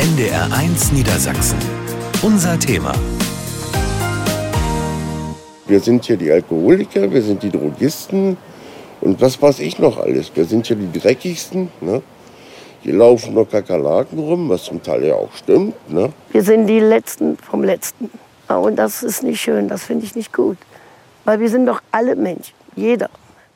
NDR1 Niedersachsen. Unser Thema. Wir sind hier die Alkoholiker, wir sind die Drogisten und was weiß ich noch alles. Wir sind hier die Dreckigsten. Ne? Hier laufen noch Kakerlaken rum, was zum Teil ja auch stimmt. Ne? Wir sind die Letzten vom Letzten. Und das ist nicht schön, das finde ich nicht gut. Weil wir sind doch alle Menschen, jeder.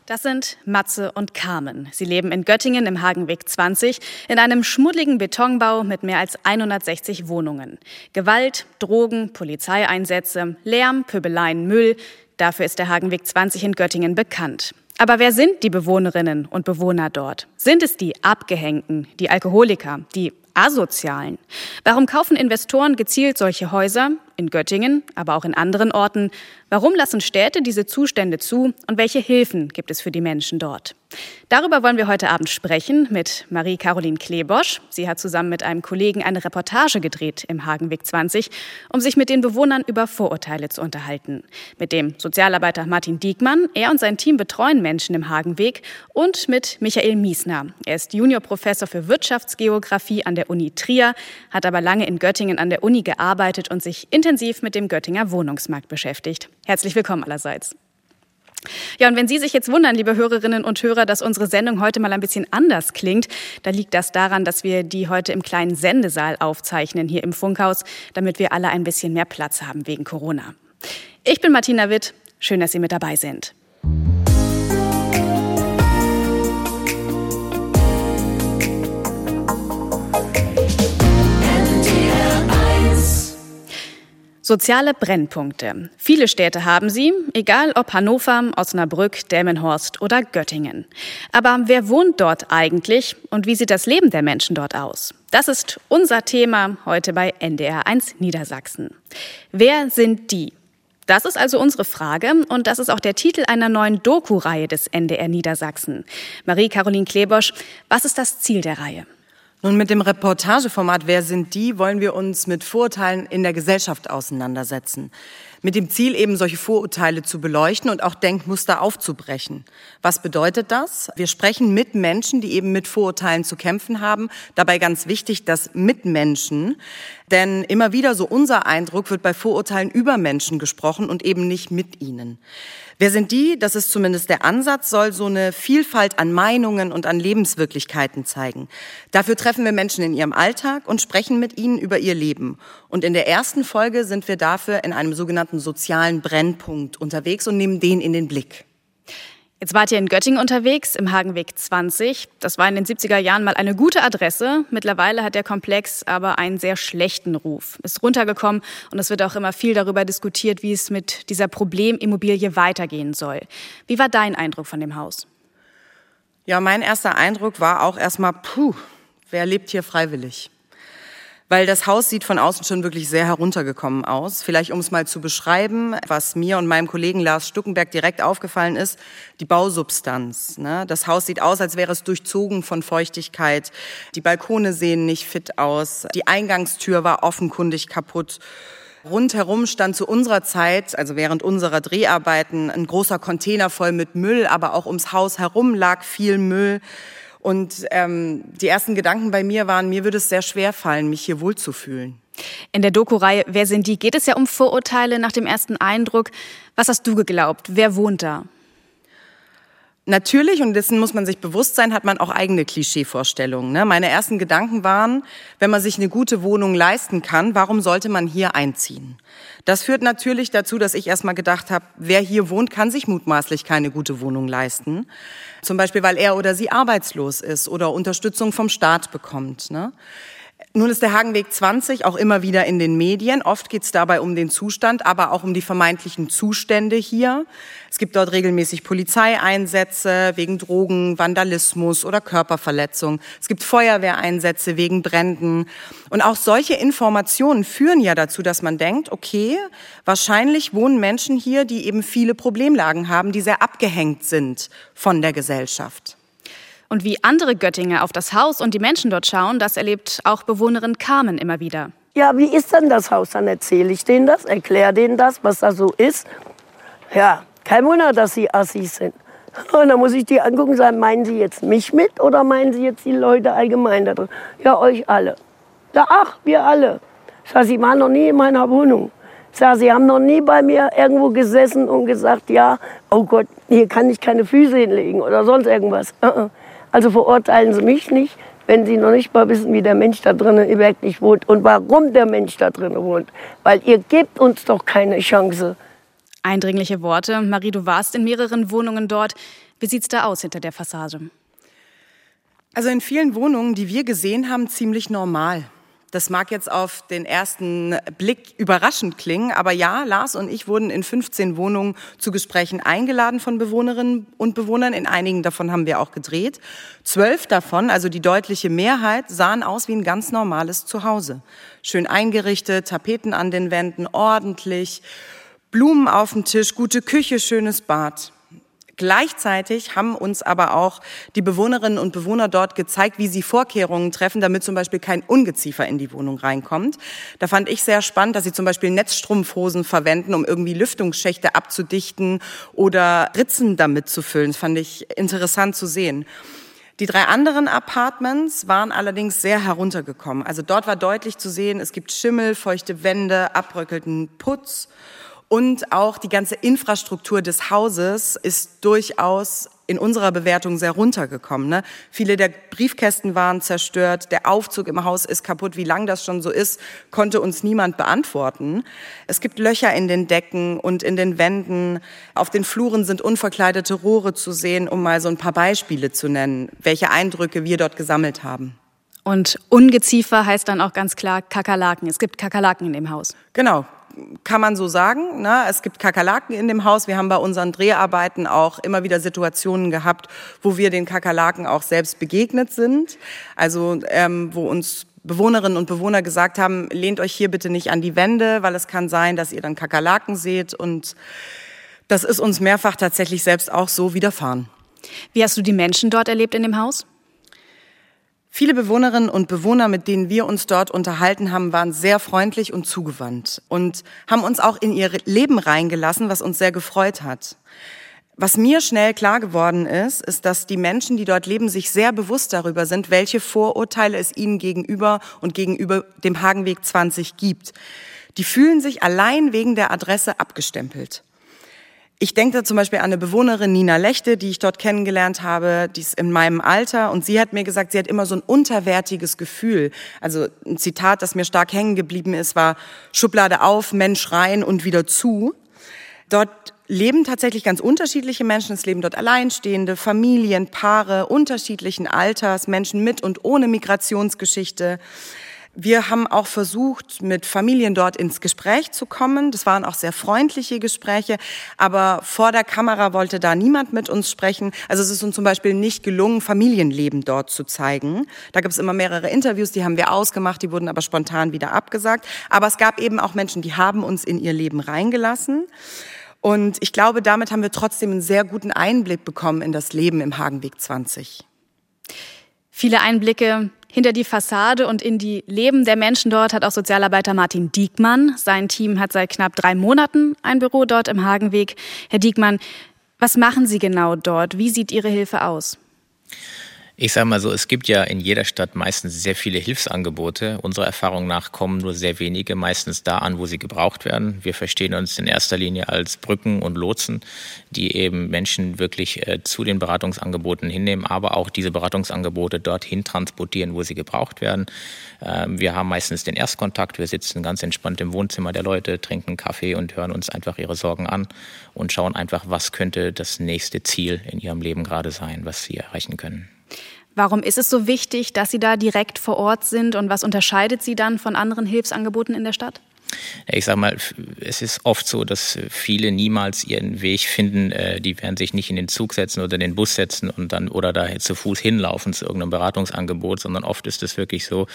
Das sind Matze und Carmen. Sie leben in Göttingen im Hagenweg 20 in einem schmuddeligen Betonbau mit mehr als 160 Wohnungen. Gewalt, Drogen, Polizeieinsätze, Lärm, Pöbeleien, Müll. Dafür ist der Hagenweg 20 in Göttingen bekannt. Aber wer sind die Bewohnerinnen und Bewohner dort? Sind es die Abgehängten, die Alkoholiker, die Asozialen? Warum kaufen Investoren gezielt solche Häuser? In Göttingen, aber auch in anderen Orten. Warum lassen Städte diese Zustände zu und welche Hilfen gibt es für die Menschen dort? Darüber wollen wir heute Abend sprechen mit Marie-Caroline Klebosch. Sie hat zusammen mit einem Kollegen eine Reportage gedreht im Hagenweg 20, um sich mit den Bewohnern über Vorurteile zu unterhalten. Mit dem Sozialarbeiter Martin Diekmann. Er und sein Team betreuen Menschen im Hagenweg und mit Michael Miesner. Er ist Juniorprofessor für Wirtschaftsgeografie an der Uni Trier, hat aber lange in Göttingen an der Uni gearbeitet und sich in intensiv mit dem Göttinger Wohnungsmarkt beschäftigt. Herzlich willkommen allerseits. Ja, und wenn Sie sich jetzt wundern, liebe Hörerinnen und Hörer, dass unsere Sendung heute mal ein bisschen anders klingt, dann liegt das daran, dass wir die heute im kleinen Sendesaal aufzeichnen, hier im Funkhaus, damit wir alle ein bisschen mehr Platz haben wegen Corona. Ich bin Martina Witt. Schön, dass Sie mit dabei sind. Soziale Brennpunkte. Viele Städte haben sie, egal ob Hannover, Osnabrück, Delmenhorst oder Göttingen. Aber wer wohnt dort eigentlich und wie sieht das Leben der Menschen dort aus? Das ist unser Thema heute bei NDR1 Niedersachsen. Wer sind die? Das ist also unsere Frage und das ist auch der Titel einer neuen Doku-Reihe des NDR Niedersachsen. Marie-Caroline Klebosch, was ist das Ziel der Reihe? Nun, mit dem Reportageformat Wer sind die, wollen wir uns mit Vorurteilen in der Gesellschaft auseinandersetzen mit dem Ziel, eben solche Vorurteile zu beleuchten und auch Denkmuster aufzubrechen. Was bedeutet das? Wir sprechen mit Menschen, die eben mit Vorurteilen zu kämpfen haben. Dabei ganz wichtig, dass Mitmenschen, denn immer wieder so unser Eindruck wird bei Vorurteilen über Menschen gesprochen und eben nicht mit ihnen. Wer sind die? Das ist zumindest der Ansatz, soll so eine Vielfalt an Meinungen und an Lebenswirklichkeiten zeigen. Dafür treffen wir Menschen in ihrem Alltag und sprechen mit ihnen über ihr Leben. Und in der ersten Folge sind wir dafür in einem sogenannten sozialen Brennpunkt unterwegs und nehmen den in den Blick. Jetzt wart ihr in Göttingen unterwegs, im Hagenweg 20. Das war in den 70er Jahren mal eine gute Adresse. Mittlerweile hat der Komplex aber einen sehr schlechten Ruf. Ist runtergekommen und es wird auch immer viel darüber diskutiert, wie es mit dieser Problemimmobilie weitergehen soll. Wie war dein Eindruck von dem Haus? Ja, mein erster Eindruck war auch erstmal, puh, wer lebt hier freiwillig? Weil das Haus sieht von außen schon wirklich sehr heruntergekommen aus. Vielleicht um es mal zu beschreiben, was mir und meinem Kollegen Lars Stuckenberg direkt aufgefallen ist, die Bausubstanz. Ne? Das Haus sieht aus, als wäre es durchzogen von Feuchtigkeit. Die Balkone sehen nicht fit aus. Die Eingangstür war offenkundig kaputt. Rundherum stand zu unserer Zeit, also während unserer Dreharbeiten, ein großer Container voll mit Müll, aber auch ums Haus herum lag viel Müll. Und ähm, die ersten Gedanken bei mir waren, mir würde es sehr schwer fallen, mich hier wohlzufühlen. In der Doku-Reihe Wer sind die? geht es ja um Vorurteile nach dem ersten Eindruck. Was hast du geglaubt? Wer wohnt da? Natürlich, und dessen muss man sich bewusst sein, hat man auch eigene Klischeevorstellungen. Ne? Meine ersten Gedanken waren, wenn man sich eine gute Wohnung leisten kann, warum sollte man hier einziehen? Das führt natürlich dazu, dass ich erstmal gedacht habe, wer hier wohnt, kann sich mutmaßlich keine gute Wohnung leisten. Zum Beispiel, weil er oder sie arbeitslos ist oder Unterstützung vom Staat bekommt. Ne? Nun ist der Hagenweg 20 auch immer wieder in den Medien. Oft geht es dabei um den Zustand, aber auch um die vermeintlichen Zustände hier. Es gibt dort regelmäßig Polizeieinsätze wegen Drogen, Vandalismus oder Körperverletzung. Es gibt Feuerwehreinsätze wegen Bränden. Und auch solche Informationen führen ja dazu, dass man denkt, okay, wahrscheinlich wohnen Menschen hier, die eben viele Problemlagen haben, die sehr abgehängt sind von der Gesellschaft. Und wie andere Göttinger auf das Haus und die Menschen dort schauen, das erlebt auch Bewohnerin Carmen immer wieder. Ja, wie ist denn das Haus? Dann erzähle ich denen das, erkläre denen das, was da so ist. Ja, kein Wunder, dass sie Assis sind. Und dann muss ich die angucken und sagen, meinen Sie jetzt mich mit oder meinen Sie jetzt die Leute allgemein da drin? Ja, euch alle. Da, ach, wir alle. Ich sage, Sie waren noch nie in meiner Wohnung. Ich sage, Sie haben noch nie bei mir irgendwo gesessen und gesagt, ja, oh Gott, hier kann ich keine Füße hinlegen oder sonst irgendwas. Also verurteilen Sie mich nicht, wenn Sie noch nicht mal wissen, wie der Mensch da drinnen wirklich wohnt und warum der Mensch da drinnen wohnt. Weil ihr gebt uns doch keine Chance. Eindringliche Worte. Marie, du warst in mehreren Wohnungen dort. Wie sieht's da aus hinter der Fassade? Also in vielen Wohnungen, die wir gesehen haben, ziemlich normal. Das mag jetzt auf den ersten Blick überraschend klingen, aber ja, Lars und ich wurden in 15 Wohnungen zu Gesprächen eingeladen von Bewohnerinnen und Bewohnern. In einigen davon haben wir auch gedreht. Zwölf davon, also die deutliche Mehrheit, sahen aus wie ein ganz normales Zuhause. Schön eingerichtet, Tapeten an den Wänden, ordentlich, Blumen auf dem Tisch, gute Küche, schönes Bad. Gleichzeitig haben uns aber auch die Bewohnerinnen und Bewohner dort gezeigt, wie sie Vorkehrungen treffen, damit zum Beispiel kein Ungeziefer in die Wohnung reinkommt. Da fand ich sehr spannend, dass sie zum Beispiel Netzstrumpfhosen verwenden, um irgendwie Lüftungsschächte abzudichten oder Ritzen damit zu füllen. Das fand ich interessant zu sehen. Die drei anderen Apartments waren allerdings sehr heruntergekommen. Also dort war deutlich zu sehen, es gibt Schimmel, feuchte Wände, abbröckelten Putz und auch die ganze Infrastruktur des Hauses ist durchaus in unserer Bewertung sehr runtergekommen. Ne? Viele der Briefkästen waren zerstört, der Aufzug im Haus ist kaputt. Wie lang das schon so ist, konnte uns niemand beantworten. Es gibt Löcher in den Decken und in den Wänden. Auf den Fluren sind unverkleidete Rohre zu sehen, um mal so ein paar Beispiele zu nennen, welche Eindrücke wir dort gesammelt haben. Und Ungeziefer heißt dann auch ganz klar Kakerlaken. Es gibt Kakerlaken in dem Haus. Genau kann man so sagen. Ne? Es gibt Kakerlaken in dem Haus. Wir haben bei unseren Dreharbeiten auch immer wieder Situationen gehabt, wo wir den Kakerlaken auch selbst begegnet sind. Also ähm, wo uns Bewohnerinnen und Bewohner gesagt haben, lehnt euch hier bitte nicht an die Wände, weil es kann sein, dass ihr dann Kakerlaken seht. Und das ist uns mehrfach tatsächlich selbst auch so widerfahren. Wie hast du die Menschen dort erlebt in dem Haus? Viele Bewohnerinnen und Bewohner, mit denen wir uns dort unterhalten haben, waren sehr freundlich und zugewandt und haben uns auch in ihr Leben reingelassen, was uns sehr gefreut hat. Was mir schnell klar geworden ist, ist, dass die Menschen, die dort leben, sich sehr bewusst darüber sind, welche Vorurteile es ihnen gegenüber und gegenüber dem Hagenweg 20 gibt. Die fühlen sich allein wegen der Adresse abgestempelt. Ich denke da zum Beispiel an eine Bewohnerin, Nina Lechte, die ich dort kennengelernt habe, die ist in meinem Alter und sie hat mir gesagt, sie hat immer so ein unterwertiges Gefühl. Also ein Zitat, das mir stark hängen geblieben ist, war Schublade auf, Mensch rein und wieder zu. Dort leben tatsächlich ganz unterschiedliche Menschen. Es leben dort Alleinstehende, Familien, Paare unterschiedlichen Alters, Menschen mit und ohne Migrationsgeschichte. Wir haben auch versucht, mit Familien dort ins Gespräch zu kommen. Das waren auch sehr freundliche Gespräche, aber vor der Kamera wollte da niemand mit uns sprechen. Also es ist uns zum Beispiel nicht gelungen, Familienleben dort zu zeigen. Da gibt es immer mehrere Interviews, die haben wir ausgemacht, die wurden aber spontan wieder abgesagt. Aber es gab eben auch Menschen, die haben uns in ihr Leben reingelassen. Und ich glaube, damit haben wir trotzdem einen sehr guten Einblick bekommen in das Leben im Hagenweg 20. Viele Einblicke hinter die Fassade und in die Leben der Menschen dort hat auch Sozialarbeiter Martin Diekmann. Sein Team hat seit knapp drei Monaten ein Büro dort im Hagenweg. Herr Diekmann, was machen Sie genau dort? Wie sieht Ihre Hilfe aus? Ich sage mal so, es gibt ja in jeder Stadt meistens sehr viele Hilfsangebote. Unserer Erfahrung nach kommen nur sehr wenige meistens da an, wo sie gebraucht werden. Wir verstehen uns in erster Linie als Brücken und Lotsen, die eben Menschen wirklich äh, zu den Beratungsangeboten hinnehmen, aber auch diese Beratungsangebote dorthin transportieren, wo sie gebraucht werden. Ähm, wir haben meistens den Erstkontakt. Wir sitzen ganz entspannt im Wohnzimmer der Leute, trinken Kaffee und hören uns einfach ihre Sorgen an und schauen einfach, was könnte das nächste Ziel in ihrem Leben gerade sein, was sie erreichen können. Warum ist es so wichtig, dass Sie da direkt vor Ort sind und was unterscheidet Sie dann von anderen Hilfsangeboten in der Stadt? Ich sage mal, es ist oft so, dass viele niemals ihren Weg finden. Äh, die werden sich nicht in den Zug setzen oder in den Bus setzen und dann oder da zu Fuß hinlaufen zu irgendeinem Beratungsangebot, sondern oft ist es wirklich so,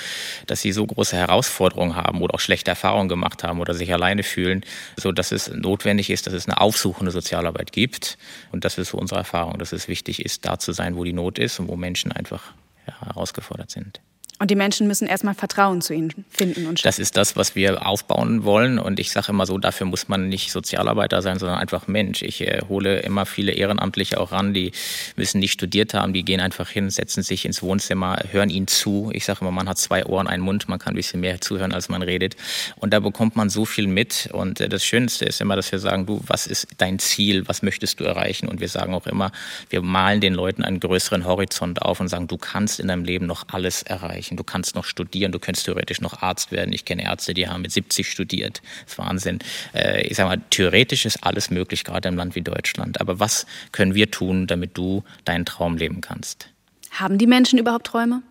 dass sie so große Herausforderungen haben oder auch schlechte Erfahrungen gemacht haben oder sich alleine fühlen, so dass es notwendig ist, dass es eine aufsuchende Sozialarbeit gibt. Und das ist so unsere Erfahrung, dass es wichtig ist, da zu sein, wo die Not ist und wo Menschen einfach herausgefordert sind. Und die Menschen müssen erstmal Vertrauen zu ihnen finden und. Das ist das, was wir aufbauen wollen. Und ich sage immer so, dafür muss man nicht Sozialarbeiter sein, sondern einfach Mensch. Ich äh, hole immer viele Ehrenamtliche auch ran, die müssen nicht studiert haben, die gehen einfach hin, setzen sich ins Wohnzimmer, hören ihnen zu. Ich sage immer, man hat zwei Ohren, einen Mund, man kann ein bisschen mehr zuhören, als man redet. Und da bekommt man so viel mit. Und äh, das Schönste ist immer, dass wir sagen, du, was ist dein Ziel, was möchtest du erreichen? Und wir sagen auch immer, wir malen den Leuten einen größeren Horizont auf und sagen, du kannst in deinem Leben noch alles erreichen erreichen. Du kannst noch studieren, du könntest theoretisch noch Arzt werden. Ich kenne Ärzte, die haben mit 70 studiert. Das ist Wahnsinn. Äh, ich sage mal, theoretisch ist alles möglich, gerade im Land wie Deutschland. Aber was können wir tun, damit du deinen Traum leben kannst? Haben die Menschen überhaupt Träume?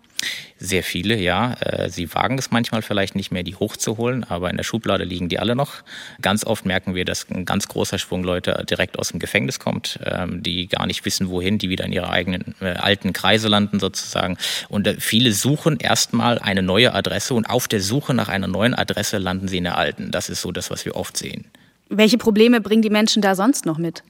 Sehr viele, ja. Äh, sie wagen es manchmal vielleicht nicht mehr, die hochzuholen, aber in der Schublade liegen die alle noch. Ganz oft merken wir, dass ein ganz großer Schwung Leute direkt aus dem Gefängnis kommt, ähm, die gar nicht wissen, wohin, die wieder in ihre eigenen äh, alten Kreise landen sozusagen. Und äh, viele suchen erstmal eine neue Adresse und auf der Suche nach einer neuen Adresse landen sie in der alten. Das ist so das, was wir oft sehen. Welche Probleme bringen die Menschen da sonst noch mit?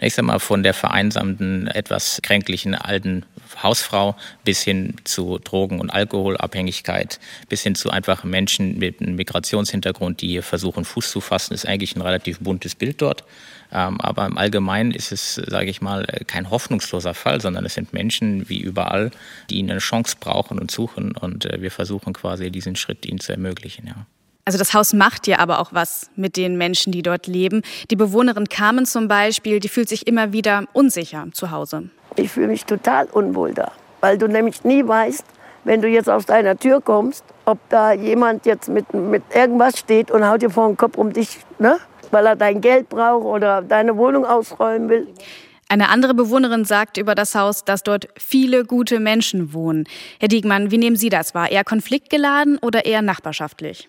Ich sag mal, von der vereinsamten, etwas kränklichen alten Hausfrau bis hin zu Drogen- und Alkoholabhängigkeit, bis hin zu einfachen Menschen mit einem Migrationshintergrund, die hier versuchen, Fuß zu fassen, ist eigentlich ein relativ buntes Bild dort. Ähm, aber im Allgemeinen ist es, sage ich mal, kein hoffnungsloser Fall, sondern es sind Menschen wie überall, die eine Chance brauchen und suchen. Und äh, wir versuchen quasi diesen Schritt ihnen zu ermöglichen. Ja. Also das Haus macht ja aber auch was mit den Menschen, die dort leben. Die Bewohnerin Carmen zum Beispiel, die fühlt sich immer wieder unsicher zu Hause. Ich fühle mich total unwohl da, weil du nämlich nie weißt, wenn du jetzt aus deiner Tür kommst, ob da jemand jetzt mit, mit irgendwas steht und haut dir vor den Kopf um dich, ne? weil er dein Geld braucht oder deine Wohnung ausräumen will. Eine andere Bewohnerin sagt über das Haus, dass dort viele gute Menschen wohnen. Herr Diegmann, wie nehmen Sie das wahr? Eher konfliktgeladen oder eher nachbarschaftlich?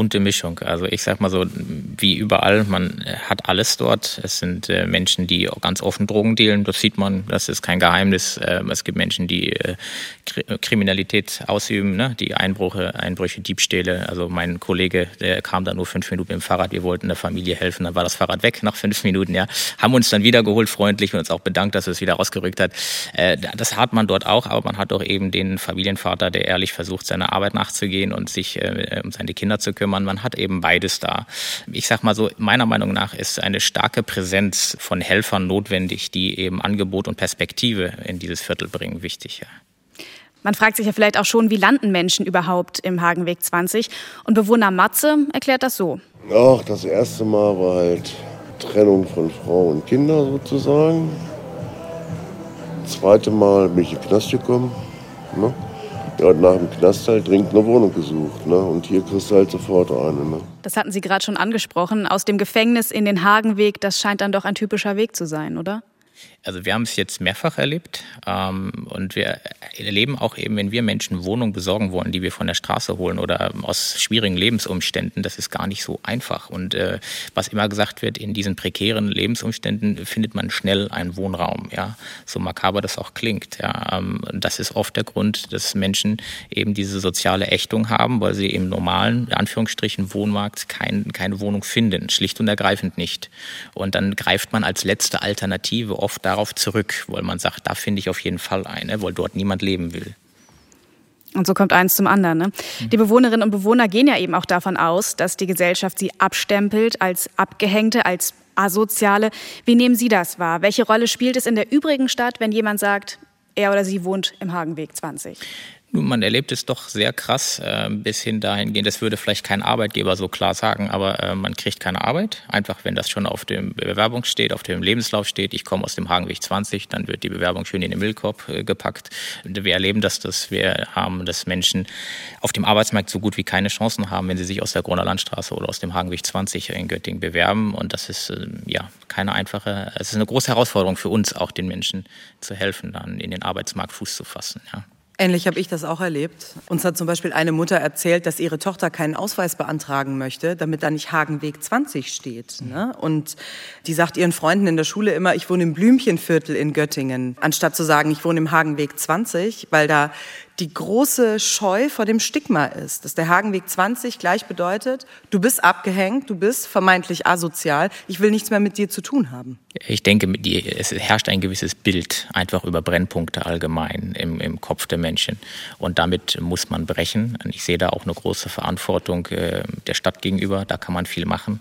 bunte Mischung. Also ich sag mal so, wie überall, man hat alles dort. Es sind äh, Menschen, die ganz offen Drogen dealen, das sieht man, das ist kein Geheimnis. Ähm, es gibt Menschen, die äh, Kriminalität ausüben, ne? die Einbrüche, Einbrüche, Diebstähle. Also mein Kollege, der kam da nur fünf Minuten mit dem Fahrrad, wir wollten der Familie helfen, dann war das Fahrrad weg nach fünf Minuten, ja. Haben uns dann wieder geholt, freundlich und uns auch bedankt, dass es wieder rausgerückt hat. Äh, das hat man dort auch, aber man hat auch eben den Familienvater, der ehrlich versucht, seiner Arbeit nachzugehen und sich um seine Kinder zu kümmern. Man hat eben beides da. Ich sag mal so, meiner Meinung nach ist eine starke Präsenz von Helfern notwendig, die eben Angebot und Perspektive in dieses Viertel bringen, wichtig. Ja. Man fragt sich ja vielleicht auch schon, wie landen Menschen überhaupt im Hagenweg 20? Und Bewohner Matze erklärt das so. Ach, das erste Mal war halt Trennung von Frau und Kinder sozusagen. Das zweite Mal bin ich in den Knast gekommen. Ne? Ja, nach dem Knast halt dringend eine Wohnung gesucht. Ne? Und hier kriegst du halt sofort eine. Ne? Das hatten Sie gerade schon angesprochen. Aus dem Gefängnis in den Hagenweg, das scheint dann doch ein typischer Weg zu sein, oder? Also wir haben es jetzt mehrfach erlebt ähm, und wir erleben auch eben, wenn wir Menschen Wohnungen besorgen wollen, die wir von der Straße holen oder aus schwierigen Lebensumständen, das ist gar nicht so einfach. Und äh, was immer gesagt wird, in diesen prekären Lebensumständen findet man schnell einen Wohnraum. Ja, so makaber das auch klingt. Ja, ähm, das ist oft der Grund, dass Menschen eben diese soziale Ächtung haben, weil sie im normalen, in Anführungsstrichen, Wohnmarkt kein, keine Wohnung finden, schlicht und ergreifend nicht. Und dann greift man als letzte Alternative oft darauf zurück, weil man sagt, da finde ich auf jeden Fall eine, weil dort niemand leben will. Und so kommt eins zum anderen. Ne? Die Bewohnerinnen und Bewohner gehen ja eben auch davon aus, dass die Gesellschaft sie abstempelt als Abgehängte, als Asoziale. Wie nehmen Sie das wahr? Welche Rolle spielt es in der übrigen Stadt, wenn jemand sagt, er oder sie wohnt im Hagenweg 20? Nun, man erlebt es doch sehr krass, äh, bis hin dahingehend, das würde vielleicht kein Arbeitgeber so klar sagen, aber äh, man kriegt keine Arbeit. Einfach, wenn das schon auf dem Bewerbung steht, auf dem Lebenslauf steht, ich komme aus dem Hagenweg 20, dann wird die Bewerbung schön in den Müllkorb äh, gepackt. Wir erleben das, dass wir haben, dass Menschen auf dem Arbeitsmarkt so gut wie keine Chancen haben, wenn sie sich aus der Groner Landstraße oder aus dem Hagenweg 20 in Göttingen bewerben. Und das ist äh, ja keine einfache, es ist eine große Herausforderung für uns, auch den Menschen zu helfen, dann in den Arbeitsmarkt Fuß zu fassen. Ja. Ähnlich habe ich das auch erlebt. Uns hat zum Beispiel eine Mutter erzählt, dass ihre Tochter keinen Ausweis beantragen möchte, damit da nicht Hagenweg 20 steht. Ne? Und die sagt ihren Freunden in der Schule immer, ich wohne im Blümchenviertel in Göttingen, anstatt zu sagen, ich wohne im Hagenweg 20, weil da die große Scheu vor dem Stigma ist, dass der Hagenweg 20 gleich bedeutet, du bist abgehängt, du bist vermeintlich asozial, ich will nichts mehr mit dir zu tun haben. Ich denke, es herrscht ein gewisses Bild einfach über Brennpunkte allgemein im, im Kopf der Menschen. Und damit muss man brechen. Ich sehe da auch eine große Verantwortung äh, der Stadt gegenüber. Da kann man viel machen,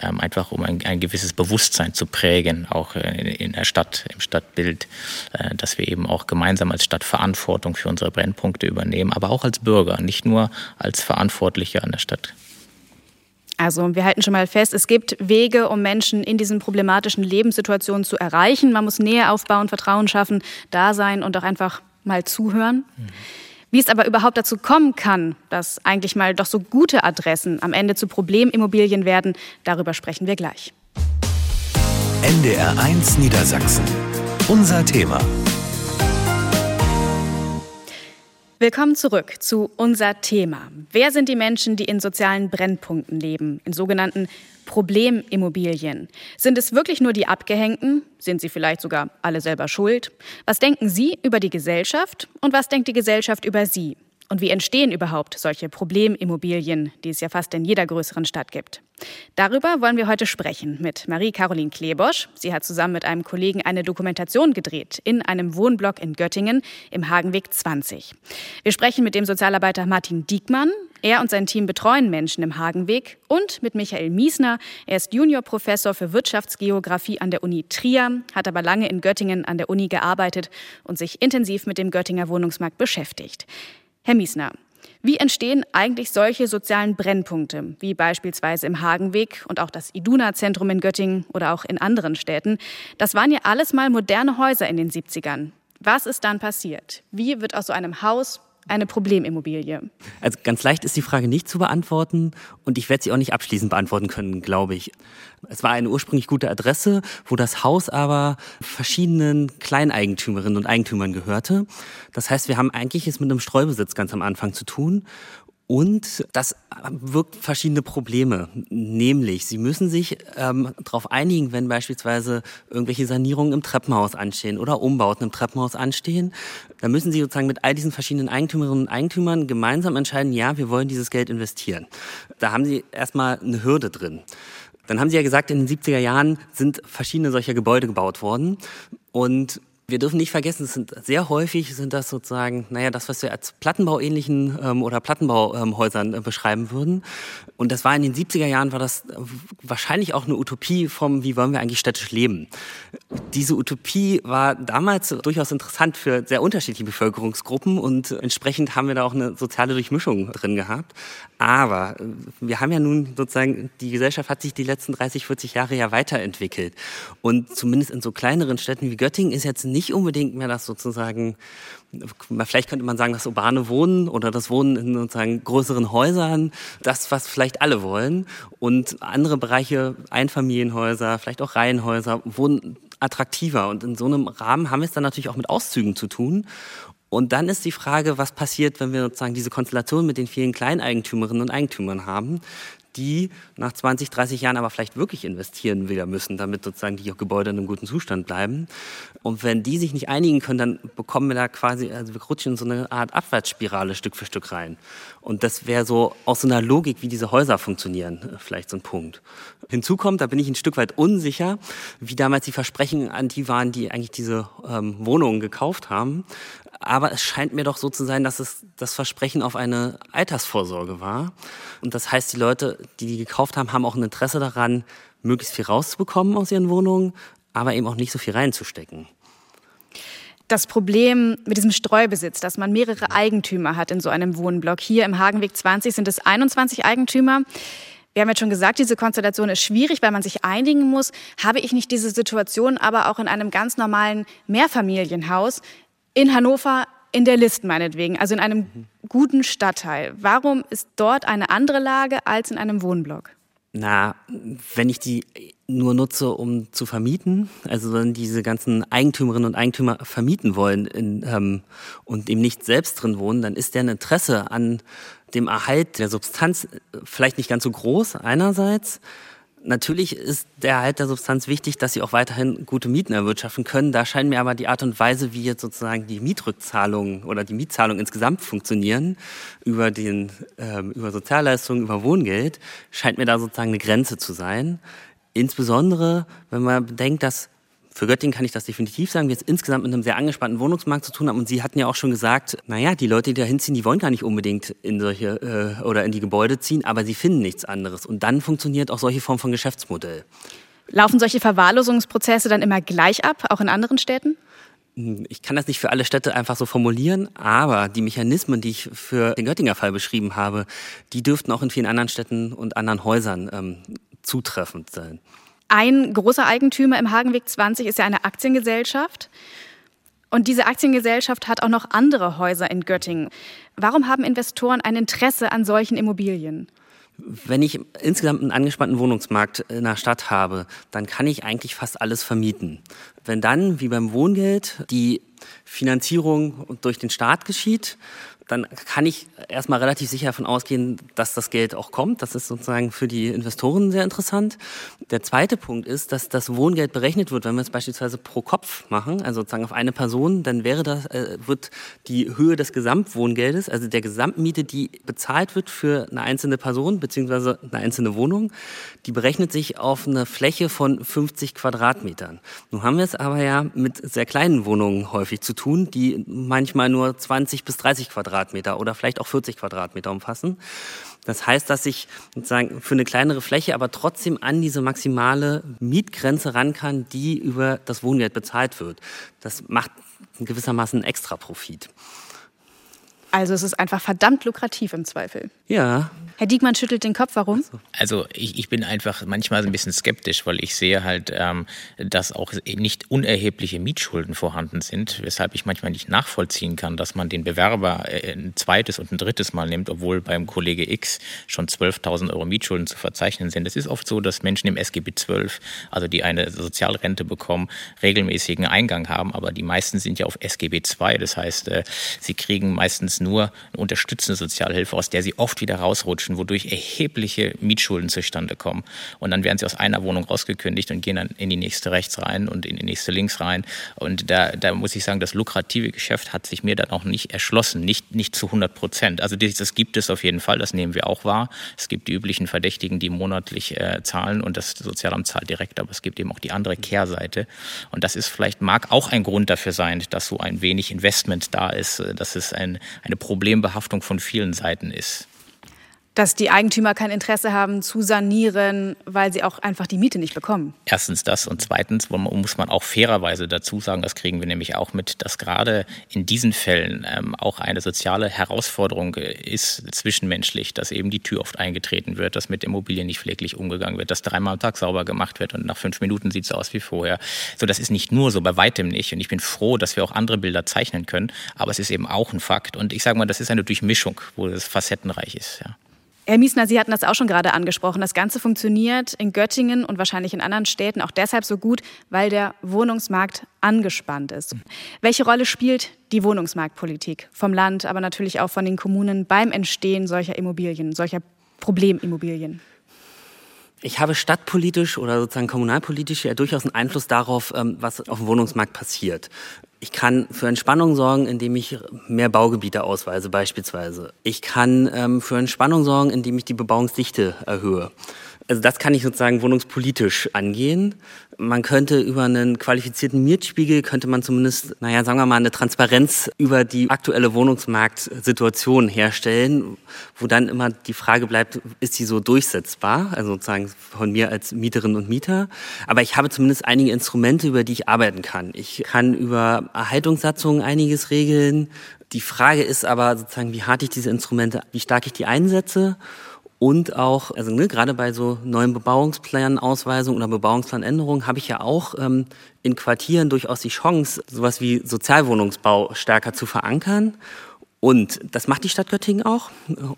ähm, einfach um ein, ein gewisses Bewusstsein zu prägen, auch in, in der Stadt, im Stadtbild, äh, dass wir eben auch gemeinsam als Stadt Verantwortung für unsere Brennpunkte übernehmen, aber auch als Bürger, nicht nur als Verantwortliche an der Stadt. Also wir halten schon mal fest, es gibt Wege, um Menschen in diesen problematischen Lebenssituationen zu erreichen. Man muss Nähe aufbauen, Vertrauen schaffen, da sein und auch einfach mal zuhören. Mhm. Wie es aber überhaupt dazu kommen kann, dass eigentlich mal doch so gute Adressen am Ende zu Problemimmobilien werden, darüber sprechen wir gleich. NDR 1 Niedersachsen. Unser Thema. Willkommen zurück zu unser Thema. Wer sind die Menschen, die in sozialen Brennpunkten leben, in sogenannten Problemimmobilien? Sind es wirklich nur die Abgehängten? Sind sie vielleicht sogar alle selber schuld? Was denken Sie über die Gesellschaft und was denkt die Gesellschaft über Sie? Und wie entstehen überhaupt solche Problemimmobilien, die es ja fast in jeder größeren Stadt gibt? Darüber wollen wir heute sprechen mit Marie-Caroline Klebosch. Sie hat zusammen mit einem Kollegen eine Dokumentation gedreht in einem Wohnblock in Göttingen im Hagenweg 20. Wir sprechen mit dem Sozialarbeiter Martin Diekmann. Er und sein Team betreuen Menschen im Hagenweg und mit Michael Miesner. Er ist Juniorprofessor für Wirtschaftsgeografie an der Uni Trier, hat aber lange in Göttingen an der Uni gearbeitet und sich intensiv mit dem Göttinger Wohnungsmarkt beschäftigt. Herr Miesner, wie entstehen eigentlich solche sozialen Brennpunkte, wie beispielsweise im Hagenweg und auch das Iduna-Zentrum in Göttingen oder auch in anderen Städten? Das waren ja alles mal moderne Häuser in den 70ern. Was ist dann passiert? Wie wird aus so einem Haus eine Problemimmobilie? Also ganz leicht ist die Frage nicht zu beantworten und ich werde sie auch nicht abschließend beantworten können, glaube ich. Es war eine ursprünglich gute Adresse, wo das Haus aber verschiedenen Kleineigentümerinnen und Eigentümern gehörte. Das heißt, wir haben eigentlich es mit einem Streubesitz ganz am Anfang zu tun und das wirkt verschiedene Probleme. Nämlich, Sie müssen sich ähm, darauf einigen, wenn beispielsweise irgendwelche Sanierungen im Treppenhaus anstehen oder Umbauten im Treppenhaus anstehen. Dann müssen Sie sozusagen mit all diesen verschiedenen Eigentümerinnen und Eigentümern gemeinsam entscheiden, ja, wir wollen dieses Geld investieren. Da haben Sie erstmal eine Hürde drin. Dann haben Sie ja gesagt, in den 70er Jahren sind verschiedene solcher Gebäude gebaut worden. Und wir dürfen nicht vergessen, es sind sehr häufig sind das sozusagen, naja, das, was wir als Plattenbauähnlichen ähm, oder Plattenbauhäusern äh, beschreiben würden. Und das war in den 70er Jahren, war das wahrscheinlich auch eine Utopie vom, wie wollen wir eigentlich städtisch leben. Diese Utopie war damals durchaus interessant für sehr unterschiedliche Bevölkerungsgruppen und entsprechend haben wir da auch eine soziale Durchmischung drin gehabt. Aber äh, wir haben ja nun sozusagen, die Gesellschaft hat sich die letzten 30, 40 Jahre ja weiterentwickelt. Und zumindest in so kleineren Städten wie Göttingen ist jetzt nicht unbedingt mehr das sozusagen, vielleicht könnte man sagen, das urbane Wohnen oder das Wohnen in sozusagen größeren Häusern, das, was vielleicht alle wollen. Und andere Bereiche, Einfamilienhäuser, vielleicht auch Reihenhäuser, wohnen attraktiver. Und in so einem Rahmen haben wir es dann natürlich auch mit Auszügen zu tun. Und dann ist die Frage, was passiert, wenn wir sozusagen diese Konstellation mit den vielen Kleineigentümerinnen und Eigentümern haben, die nach 20, 30 Jahren aber vielleicht wirklich investieren wieder müssen, damit sozusagen die Gebäude in einem guten Zustand bleiben. Und wenn die sich nicht einigen können, dann bekommen wir da quasi, also wir rutschen in so eine Art Abwärtsspirale Stück für Stück rein. Und das wäre so aus so einer Logik, wie diese Häuser funktionieren, vielleicht so ein Punkt. Hinzu kommt, da bin ich ein Stück weit unsicher, wie damals die Versprechen an die waren, die eigentlich diese ähm, Wohnungen gekauft haben. Aber es scheint mir doch so zu sein, dass es das Versprechen auf eine Altersvorsorge war. Und das heißt, die Leute, die die gekauft haben, haben auch ein Interesse daran, möglichst viel rauszubekommen aus ihren Wohnungen, aber eben auch nicht so viel reinzustecken. Das Problem mit diesem Streubesitz, dass man mehrere Eigentümer hat in so einem Wohnblock. Hier im Hagenweg 20 sind es 21 Eigentümer. Wir haben jetzt schon gesagt, diese Konstellation ist schwierig, weil man sich einigen muss. Habe ich nicht diese Situation aber auch in einem ganz normalen Mehrfamilienhaus? In Hannover in der List meinetwegen, also in einem guten Stadtteil. Warum ist dort eine andere Lage als in einem Wohnblock? Na, wenn ich die nur nutze, um zu vermieten, also wenn diese ganzen Eigentümerinnen und Eigentümer vermieten wollen in, ähm, und eben nicht selbst drin wohnen, dann ist deren Interesse an dem Erhalt der Substanz vielleicht nicht ganz so groß einerseits, Natürlich ist der Erhalt der Substanz wichtig, dass sie auch weiterhin gute Mieten erwirtschaften können. Da scheint mir aber die Art und Weise, wie jetzt sozusagen die Mietrückzahlungen oder die Mietzahlungen insgesamt funktionieren, über, den, äh, über Sozialleistungen, über Wohngeld, scheint mir da sozusagen eine Grenze zu sein. Insbesondere, wenn man bedenkt, dass für Göttingen kann ich das definitiv sagen, wir jetzt insgesamt mit einem sehr angespannten Wohnungsmarkt zu tun haben. Und Sie hatten ja auch schon gesagt, naja, die Leute, die da hinziehen, die wollen gar nicht unbedingt in solche äh, oder in die Gebäude ziehen, aber sie finden nichts anderes. Und dann funktioniert auch solche Form von Geschäftsmodell. Laufen solche Verwahrlosungsprozesse dann immer gleich ab, auch in anderen Städten? Ich kann das nicht für alle Städte einfach so formulieren, aber die Mechanismen, die ich für den Göttinger Fall beschrieben habe, die dürften auch in vielen anderen Städten und anderen Häusern ähm, zutreffend sein. Ein großer Eigentümer im Hagenweg 20 ist ja eine Aktiengesellschaft. Und diese Aktiengesellschaft hat auch noch andere Häuser in Göttingen. Warum haben Investoren ein Interesse an solchen Immobilien? Wenn ich insgesamt einen angespannten Wohnungsmarkt in der Stadt habe, dann kann ich eigentlich fast alles vermieten. Wenn dann, wie beim Wohngeld, die Finanzierung durch den Staat geschieht, dann kann ich erstmal relativ sicher davon ausgehen, dass das Geld auch kommt. Das ist sozusagen für die Investoren sehr interessant. Der zweite Punkt ist, dass das Wohngeld berechnet wird, wenn wir es beispielsweise pro Kopf machen, also sozusagen auf eine Person, dann wäre das, äh, wird die Höhe des Gesamtwohngeldes, also der Gesamtmiete, die bezahlt wird für eine einzelne Person beziehungsweise eine einzelne Wohnung, die berechnet sich auf eine Fläche von 50 Quadratmetern. Nun haben wir es aber ja mit sehr kleinen Wohnungen häufig zu tun, die manchmal nur 20 bis 30 Quadratmeter Quadratmeter oder vielleicht auch 40 Quadratmeter umfassen. Das heißt, dass ich sozusagen für eine kleinere Fläche aber trotzdem an diese maximale Mietgrenze ran kann, die über das Wohngeld bezahlt wird. Das macht gewissermaßen einen extra Profit. Also es ist einfach verdammt lukrativ im Zweifel. Ja, Herr Diekmann schüttelt den Kopf. Warum? Also ich, ich bin einfach manchmal ein bisschen skeptisch, weil ich sehe halt, ähm, dass auch nicht unerhebliche Mietschulden vorhanden sind, weshalb ich manchmal nicht nachvollziehen kann, dass man den Bewerber äh, ein zweites und ein drittes Mal nimmt, obwohl beim Kollege X schon 12.000 Euro Mietschulden zu verzeichnen sind. Es ist oft so, dass Menschen im SGB 12, also die eine Sozialrente bekommen, regelmäßigen Eingang haben, aber die meisten sind ja auf SGB 2. Das heißt, äh, sie kriegen meistens nur eine unterstützende Sozialhilfe, aus der sie oft wieder rausrutschen wodurch erhebliche Mietschulden zustande kommen. Und dann werden sie aus einer Wohnung rausgekündigt und gehen dann in die nächste rechts rein und in die nächste links rein. Und da, da muss ich sagen, das lukrative Geschäft hat sich mir dann auch nicht erschlossen, nicht, nicht zu 100 Prozent. Also das, gibt es auf jeden Fall, das nehmen wir auch wahr. Es gibt die üblichen Verdächtigen, die monatlich äh, zahlen und das Sozialamt zahlt direkt, aber es gibt eben auch die andere Kehrseite. Und das ist vielleicht, mag auch ein Grund dafür sein, dass so ein wenig Investment da ist, äh, dass es ein, eine Problembehaftung von vielen Seiten ist dass die Eigentümer kein Interesse haben zu sanieren, weil sie auch einfach die Miete nicht bekommen. Erstens das und zweitens muss man auch fairerweise dazu sagen, das kriegen wir nämlich auch mit, dass gerade in diesen Fällen ähm, auch eine soziale Herausforderung äh, ist zwischenmenschlich, dass eben die Tür oft eingetreten wird, dass mit Immobilien nicht pfleglich umgegangen wird, dass dreimal am Tag sauber gemacht wird und nach fünf Minuten sieht es aus wie vorher. So, das ist nicht nur so, bei weitem nicht. Und ich bin froh, dass wir auch andere Bilder zeichnen können, aber es ist eben auch ein Fakt. Und ich sage mal, das ist eine Durchmischung, wo es facettenreich ist. Ja. Herr Miesner, Sie hatten das auch schon gerade angesprochen. Das Ganze funktioniert in Göttingen und wahrscheinlich in anderen Städten auch deshalb so gut, weil der Wohnungsmarkt angespannt ist. Welche Rolle spielt die Wohnungsmarktpolitik vom Land, aber natürlich auch von den Kommunen beim Entstehen solcher Immobilien, solcher Problemimmobilien? Ich habe stadtpolitisch oder sozusagen kommunalpolitisch ja durchaus einen Einfluss darauf, ähm, was auf dem Wohnungsmarkt passiert. Ich kann für Entspannung sorgen, indem ich mehr Baugebiete ausweise beispielsweise. Ich kann ähm, für Entspannung sorgen, indem ich die Bebauungsdichte erhöhe. Also das kann ich sozusagen wohnungspolitisch angehen. Man könnte über einen qualifizierten Mietspiegel, könnte man zumindest, naja, sagen wir mal, eine Transparenz über die aktuelle Wohnungsmarktsituation herstellen, wo dann immer die Frage bleibt, ist sie so durchsetzbar? Also sozusagen von mir als Mieterin und Mieter. Aber ich habe zumindest einige Instrumente, über die ich arbeiten kann. Ich kann über Erhaltungssatzungen einiges regeln. Die Frage ist aber sozusagen, wie hart ich diese Instrumente, wie stark ich die einsetze und auch, also ne, gerade bei so neuen Bebauungsplanausweisungen oder Bebauungsplanänderungen habe ich ja auch ähm, in Quartieren durchaus die Chance, sowas wie Sozialwohnungsbau stärker zu verankern. Und das macht die Stadt Göttingen auch,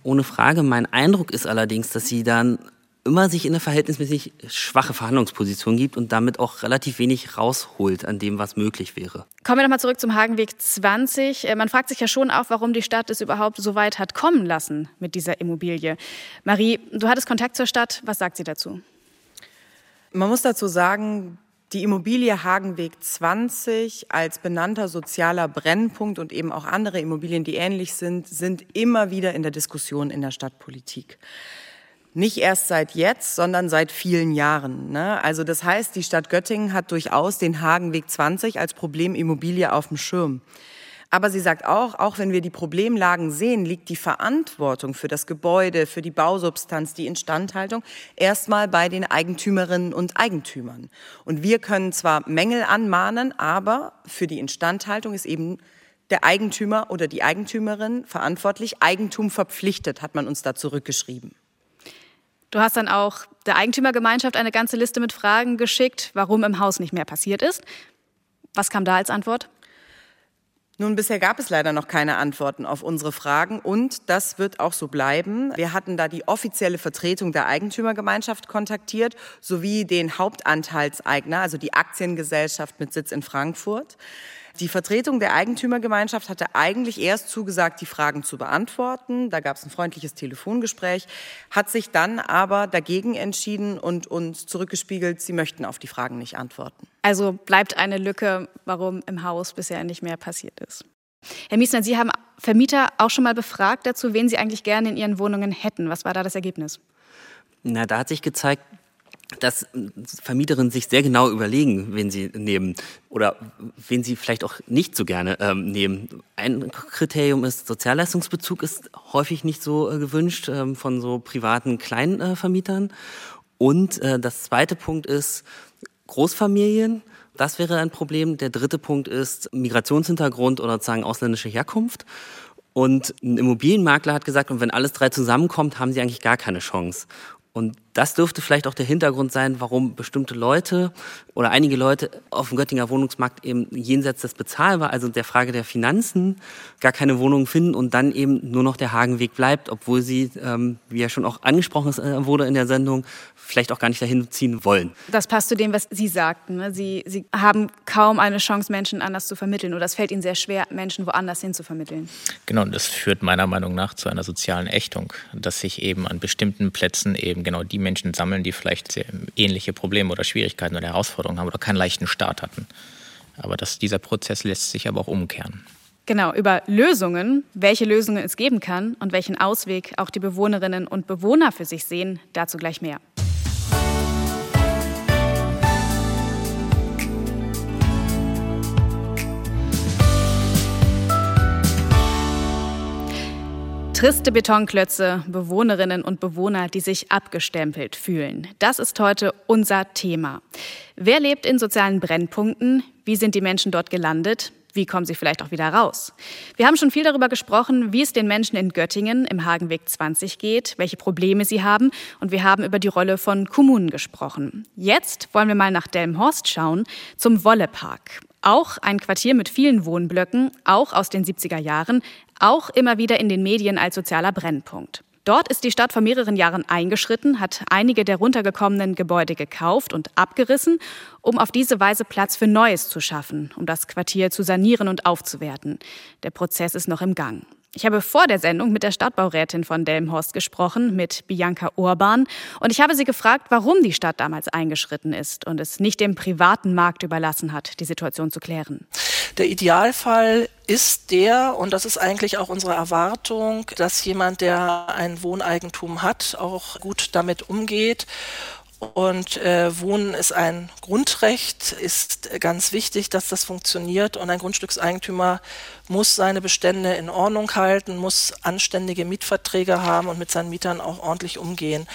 ohne Frage. Mein Eindruck ist allerdings, dass sie dann immer sich in eine verhältnismäßig schwache Verhandlungsposition gibt und damit auch relativ wenig rausholt an dem, was möglich wäre. Kommen wir nochmal zurück zum Hagenweg 20. Äh, man fragt sich ja schon auch, warum die Stadt es überhaupt so weit hat kommen lassen mit dieser Immobilie. Marie, du hattest Kontakt zur Stadt. Was sagt sie dazu? Man muss dazu sagen, die Immobilie Hagenweg 20 als benannter sozialer Brennpunkt und eben auch andere Immobilien, die ähnlich sind, sind immer wieder in der Diskussion in der Stadtpolitik. Nicht erst seit jetzt, sondern seit vielen Jahren. Ne? Also das heißt, die Stadt Göttingen hat durchaus den Hagenweg 20 als Problemimmobilie auf dem Schirm. Aber sie sagt auch, auch wenn wir die Problemlagen sehen, liegt die Verantwortung für das Gebäude, für die Bausubstanz, die Instandhaltung erstmal bei den Eigentümerinnen und Eigentümern. Und wir können zwar Mängel anmahnen, aber für die Instandhaltung ist eben der Eigentümer oder die Eigentümerin verantwortlich. Eigentum verpflichtet, hat man uns da zurückgeschrieben. Du hast dann auch der Eigentümergemeinschaft eine ganze Liste mit Fragen geschickt, warum im Haus nicht mehr passiert ist. Was kam da als Antwort? Nun, bisher gab es leider noch keine Antworten auf unsere Fragen und das wird auch so bleiben. Wir hatten da die offizielle Vertretung der Eigentümergemeinschaft kontaktiert sowie den Hauptanteilseigner, also die Aktiengesellschaft mit Sitz in Frankfurt. Die Vertretung der Eigentümergemeinschaft hatte eigentlich erst zugesagt, die Fragen zu beantworten. Da gab es ein freundliches Telefongespräch, hat sich dann aber dagegen entschieden und uns zurückgespiegelt, sie möchten auf die Fragen nicht antworten. Also bleibt eine Lücke, warum im Haus bisher nicht mehr passiert ist. Herr Miesner, Sie haben Vermieter auch schon mal befragt dazu, wen Sie eigentlich gerne in Ihren Wohnungen hätten. Was war da das Ergebnis? Na, da hat sich gezeigt, dass Vermieterinnen sich sehr genau überlegen, wen sie nehmen oder wen sie vielleicht auch nicht so gerne ähm, nehmen. Ein Kriterium ist, Sozialleistungsbezug ist häufig nicht so äh, gewünscht ähm, von so privaten kleinen äh, Vermietern. Und äh, das zweite Punkt ist Großfamilien. Das wäre ein Problem. Der dritte Punkt ist Migrationshintergrund oder sozusagen ausländische Herkunft. Und ein Immobilienmakler hat gesagt, und wenn alles drei zusammenkommt, haben sie eigentlich gar keine Chance. Und das dürfte vielleicht auch der Hintergrund sein, warum bestimmte Leute oder einige Leute auf dem Göttinger Wohnungsmarkt eben jenseits des Bezahlbar, also der Frage der Finanzen, gar keine Wohnungen finden und dann eben nur noch der Hagenweg bleibt, obwohl sie, ähm, wie ja schon auch angesprochen äh, wurde in der Sendung, vielleicht auch gar nicht dahin ziehen wollen. Das passt zu dem, was Sie sagten. Ne? Sie, Sie haben kaum eine Chance, Menschen anders zu vermitteln oder es fällt Ihnen sehr schwer, Menschen woanders hin zu vermitteln. Genau, und das führt meiner Meinung nach zu einer sozialen Ächtung, dass sich eben an bestimmten Plätzen eben genau die Menschen sammeln, die vielleicht ähnliche Probleme oder Schwierigkeiten oder Herausforderungen haben oder keinen leichten Start hatten. Aber das, dieser Prozess lässt sich aber auch umkehren. Genau, über Lösungen, welche Lösungen es geben kann und welchen Ausweg auch die Bewohnerinnen und Bewohner für sich sehen, dazu gleich mehr. Triste Betonklötze, Bewohnerinnen und Bewohner, die sich abgestempelt fühlen. Das ist heute unser Thema. Wer lebt in sozialen Brennpunkten? Wie sind die Menschen dort gelandet? Wie kommen sie vielleicht auch wieder raus? Wir haben schon viel darüber gesprochen, wie es den Menschen in Göttingen im Hagenweg 20 geht, welche Probleme sie haben und wir haben über die Rolle von Kommunen gesprochen. Jetzt wollen wir mal nach Delmhorst schauen, zum Wollepark. Auch ein Quartier mit vielen Wohnblöcken, auch aus den 70er Jahren, auch immer wieder in den Medien als sozialer Brennpunkt. Dort ist die Stadt vor mehreren Jahren eingeschritten, hat einige der runtergekommenen Gebäude gekauft und abgerissen, um auf diese Weise Platz für Neues zu schaffen, um das Quartier zu sanieren und aufzuwerten. Der Prozess ist noch im Gang. Ich habe vor der Sendung mit der Stadtbaurätin von Delmhorst gesprochen, mit Bianca Urban, und ich habe sie gefragt, warum die Stadt damals eingeschritten ist und es nicht dem privaten Markt überlassen hat, die Situation zu klären. Der Idealfall ist der, und das ist eigentlich auch unsere Erwartung, dass jemand, der ein Wohneigentum hat, auch gut damit umgeht und äh, Wohnen ist ein Grundrecht, ist ganz wichtig, dass das funktioniert. Und ein Grundstückseigentümer muss seine Bestände in Ordnung halten, muss anständige Mietverträge haben und mit seinen Mietern auch ordentlich umgehen.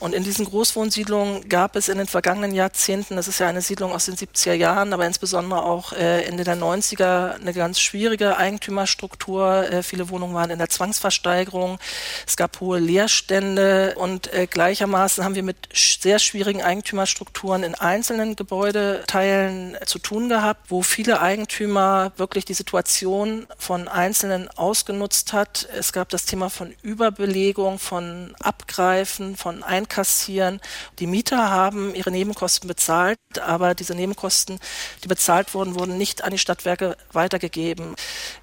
Und in diesen Großwohnsiedlungen gab es in den vergangenen Jahrzehnten, das ist ja eine Siedlung aus den 70er Jahren, aber insbesondere auch äh, Ende der 90er, eine ganz schwierige Eigentümerstruktur. Äh, viele Wohnungen waren in der Zwangsversteigerung. Es gab hohe Leerstände und äh, gleichermaßen haben wir mit sehr schwierigen Eigentümerstrukturen in einzelnen Gebäudeteilen zu tun gehabt, wo viele Eigentümer wirklich die Situation von Einzelnen ausgenutzt hat. Es gab das Thema von Überbelegung, von Abgreifen, von Einkassieren. Die Mieter haben ihre Nebenkosten bezahlt, aber diese Nebenkosten, die bezahlt wurden, wurden nicht an die Stadtwerke weitergegeben.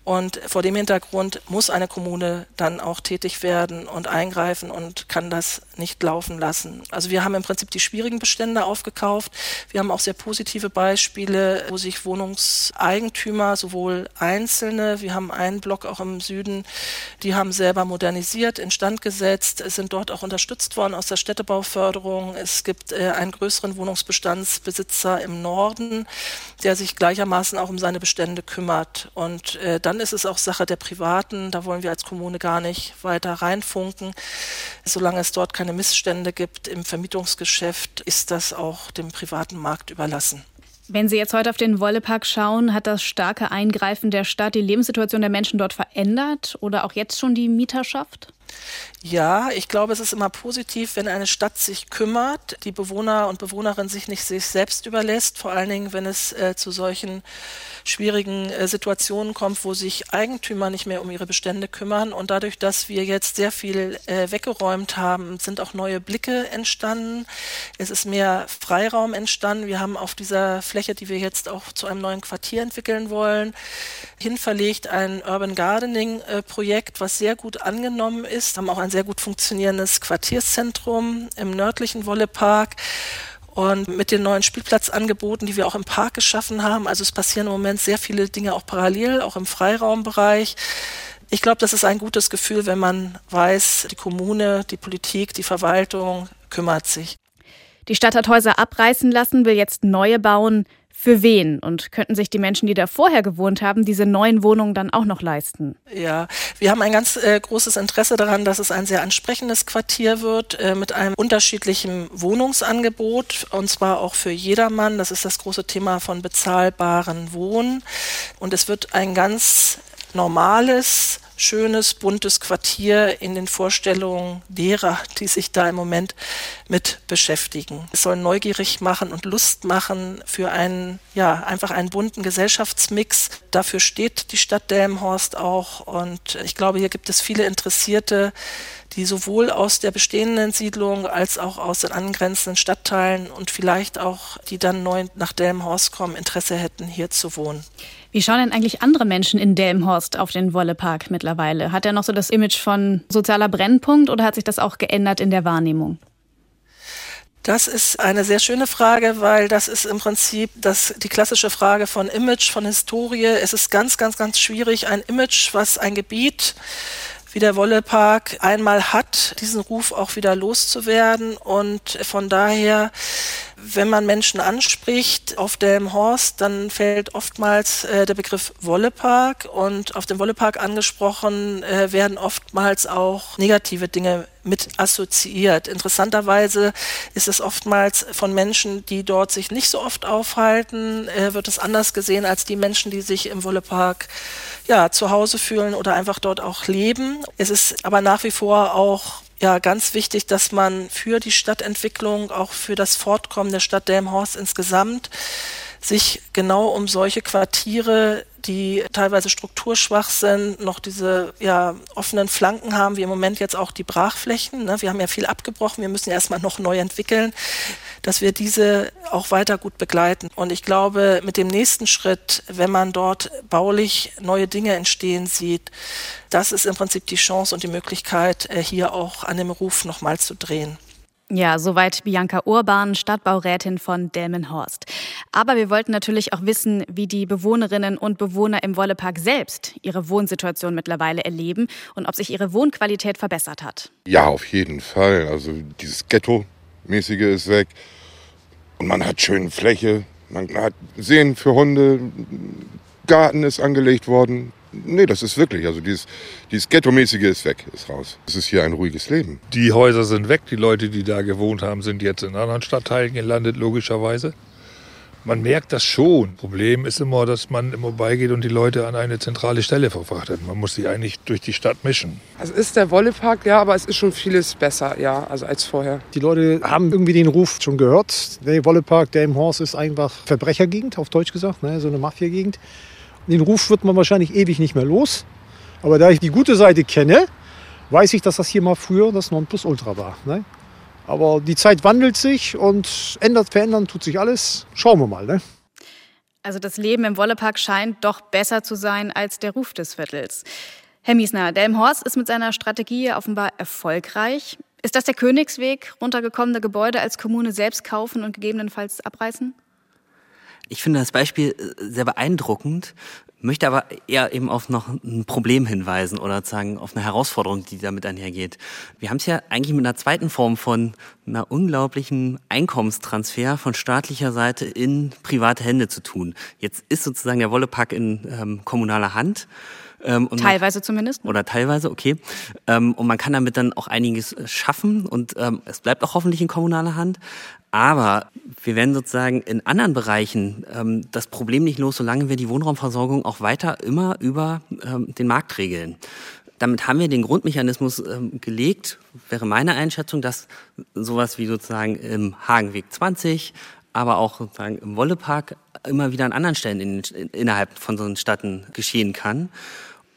Und vor dem Hintergrund muss eine Kommune dann auch tätig werden und eingreifen und kann das nicht laufen lassen. Also wir haben im Prinzip die die schwierigen Bestände aufgekauft. Wir haben auch sehr positive Beispiele, wo sich Wohnungseigentümer, sowohl Einzelne, wir haben einen Block auch im Süden, die haben selber modernisiert, instand gesetzt, sind dort auch unterstützt worden aus der Städtebauförderung. Es gibt äh, einen größeren Wohnungsbestandsbesitzer im Norden, der sich gleichermaßen auch um seine Bestände kümmert. Und äh, dann ist es auch Sache der Privaten, da wollen wir als Kommune gar nicht weiter reinfunken. Solange es dort keine Missstände gibt im Vermietungsgeschäft, ist das auch dem privaten Markt überlassen. Wenn Sie jetzt heute auf den Wollepark schauen, hat das starke Eingreifen der Stadt die Lebenssituation der Menschen dort verändert oder auch jetzt schon die Mieterschaft? Ja, ich glaube, es ist immer positiv, wenn eine Stadt sich kümmert, die Bewohner und Bewohnerinnen sich nicht sich selbst überlässt, vor allen Dingen, wenn es äh, zu solchen schwierigen äh, Situationen kommt, wo sich Eigentümer nicht mehr um ihre Bestände kümmern. Und dadurch, dass wir jetzt sehr viel äh, weggeräumt haben, sind auch neue Blicke entstanden. Es ist mehr Freiraum entstanden. Wir haben auf dieser Fläche, die wir jetzt auch zu einem neuen Quartier entwickeln wollen, hinverlegt ein Urban Gardening äh, Projekt, was sehr gut angenommen ist. Haben auch ein sehr gut funktionierendes Quartierszentrum im nördlichen Wollepark und mit den neuen Spielplatzangeboten, die wir auch im Park geschaffen haben. Also es passieren im Moment sehr viele Dinge auch parallel, auch im Freiraumbereich. Ich glaube, das ist ein gutes Gefühl, wenn man weiß, die Kommune, die Politik, die Verwaltung kümmert sich. Die Stadt hat Häuser abreißen lassen, will jetzt neue bauen für wen? Und könnten sich die Menschen, die da vorher gewohnt haben, diese neuen Wohnungen dann auch noch leisten? Ja, wir haben ein ganz äh, großes Interesse daran, dass es ein sehr ansprechendes Quartier wird äh, mit einem unterschiedlichen Wohnungsangebot und zwar auch für jedermann. Das ist das große Thema von bezahlbaren Wohnen. Und es wird ein ganz normales, schönes, buntes Quartier in den Vorstellungen derer, die sich da im Moment mit beschäftigen. Es soll neugierig machen und Lust machen für einen, ja, einfach einen bunten Gesellschaftsmix. Dafür steht die Stadt Delmenhorst auch und ich glaube, hier gibt es viele Interessierte, die sowohl aus der bestehenden Siedlung als auch aus den angrenzenden Stadtteilen und vielleicht auch, die dann neu nach Delmenhorst kommen, Interesse hätten, hier zu wohnen. Wie schauen denn eigentlich andere Menschen in Delmenhorst auf den Wollepark mittlerweile? Hat er noch so das Image von sozialer Brennpunkt oder hat sich das auch geändert in der Wahrnehmung? Das ist eine sehr schöne Frage, weil das ist im Prinzip das, die klassische Frage von Image, von Historie. Es ist ganz, ganz, ganz schwierig, ein Image, was ein Gebiet wie der Wollepark einmal hat, diesen Ruf auch wieder loszuwerden. Und von daher, wenn man Menschen anspricht auf Delmenhorst, dann fällt oftmals äh, der Begriff Wollepark und auf den Wollepark angesprochen äh, werden oftmals auch negative Dinge mit assoziiert. Interessanterweise ist es oftmals von Menschen, die dort sich nicht so oft aufhalten, äh, wird es anders gesehen als die Menschen, die sich im Wollepark ja, zu Hause fühlen oder einfach dort auch leben. Es ist aber nach wie vor auch ja ganz wichtig, dass man für die Stadtentwicklung, auch für das Fortkommen der Stadt Delmhorst insgesamt sich genau um solche Quartiere, die teilweise strukturschwach sind, noch diese ja, offenen Flanken haben, wie im Moment jetzt auch die Brachflächen. Ne? Wir haben ja viel abgebrochen, wir müssen erstmal noch neu entwickeln, dass wir diese auch weiter gut begleiten. Und ich glaube, mit dem nächsten Schritt, wenn man dort baulich neue Dinge entstehen sieht, das ist im Prinzip die Chance und die Möglichkeit, äh, hier auch an dem Ruf nochmal zu drehen. Ja, soweit Bianca Urban, Stadtbaurätin von Delmenhorst. Aber wir wollten natürlich auch wissen, wie die Bewohnerinnen und Bewohner im Wollepark selbst ihre Wohnsituation mittlerweile erleben und ob sich ihre Wohnqualität verbessert hat. Ja, auf jeden Fall. Also dieses Ghetto-mäßige ist weg und man hat schöne Fläche, man hat Seen für Hunde, Garten ist angelegt worden, Nee, das ist wirklich, also dieses, dieses Ghetto-mäßige ist weg, ist raus. Es ist hier ein ruhiges Leben. Die Häuser sind weg, die Leute, die da gewohnt haben, sind jetzt in anderen Stadtteilen gelandet, logischerweise. Man merkt das schon. Problem ist immer, dass man immer beigeht und die Leute an eine zentrale Stelle verfrachtet. Man muss sie eigentlich durch die Stadt mischen. Also ist der Wollepark, ja, aber es ist schon vieles besser, ja, also als vorher. Die Leute haben irgendwie den Ruf schon gehört. Der Wollepark, der im Horst ist einfach Verbrechergegend, auf Deutsch gesagt, ne, so eine Mafia-Gegend. Den Ruf wird man wahrscheinlich ewig nicht mehr los. Aber da ich die gute Seite kenne, weiß ich, dass das hier mal früher das Nonplusultra war. Ne? Aber die Zeit wandelt sich und ändert, verändern tut sich alles. Schauen wir mal. Ne? Also das Leben im Wollepark scheint doch besser zu sein als der Ruf des Viertels. Herr Miesner, Delmhorst ist mit seiner Strategie offenbar erfolgreich. Ist das der Königsweg, runtergekommene Gebäude als Kommune selbst kaufen und gegebenenfalls abreißen? Ich finde das Beispiel äh, sehr beeindruckend, möchte aber eher eben auf noch ein Problem hinweisen oder sagen auf eine Herausforderung, die damit einhergeht. Wir haben es ja eigentlich mit einer zweiten Form von einer unglaublichen Einkommenstransfer von staatlicher Seite in private Hände zu tun. Jetzt ist sozusagen der Wollepack in ähm, kommunaler Hand. Ähm, teilweise zumindest. Oder teilweise, okay. Ähm, und man kann damit dann auch einiges schaffen und ähm, es bleibt auch hoffentlich in kommunaler Hand. Aber wir werden sozusagen in anderen Bereichen ähm, das Problem nicht los, solange wir die Wohnraumversorgung auch weiter immer über ähm, den Markt regeln. Damit haben wir den Grundmechanismus ähm, gelegt, wäre meine Einschätzung, dass sowas wie sozusagen im Hagenweg 20, aber auch sozusagen im Wollepark immer wieder an anderen Stellen in, in, innerhalb von so Städten geschehen kann.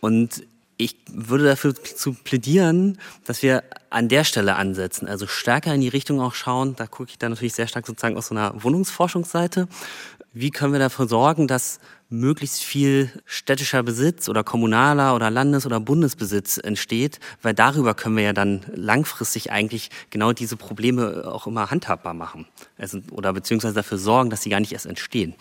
Und ich würde dafür zu plädieren, dass wir an der Stelle ansetzen, also stärker in die Richtung auch schauen. Da gucke ich dann natürlich sehr stark sozusagen aus so einer Wohnungsforschungsseite. Wie können wir dafür sorgen, dass möglichst viel städtischer Besitz oder kommunaler oder Landes- oder Bundesbesitz entsteht, weil darüber können wir ja dann langfristig eigentlich genau diese Probleme auch immer handhabbar machen. Also, oder beziehungsweise dafür sorgen, dass sie gar nicht erst entstehen.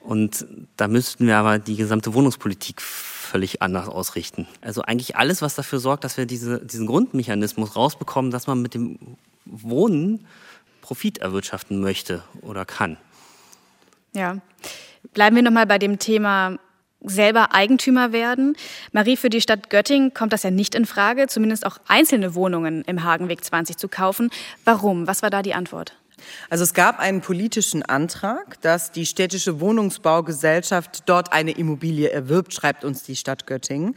Und da müssten wir aber die gesamte Wohnungspolitik völlig anders ausrichten. Also eigentlich alles, was dafür sorgt, dass wir diese, diesen Grundmechanismus rausbekommen, dass man mit dem Wohnen Profit erwirtschaften möchte oder kann. Ja. Bleiben wir nochmal bei dem Thema selber Eigentümer werden. Marie, für die Stadt Göttingen kommt das ja nicht in Frage, zumindest auch einzelne Wohnungen im Hagenweg 20 zu kaufen. Warum? Was war da die Antwort? Also es gab einen politischen Antrag, dass die städtische Wohnungsbaugesellschaft dort eine Immobilie erwirbt, schreibt uns die Stadt Göttingen.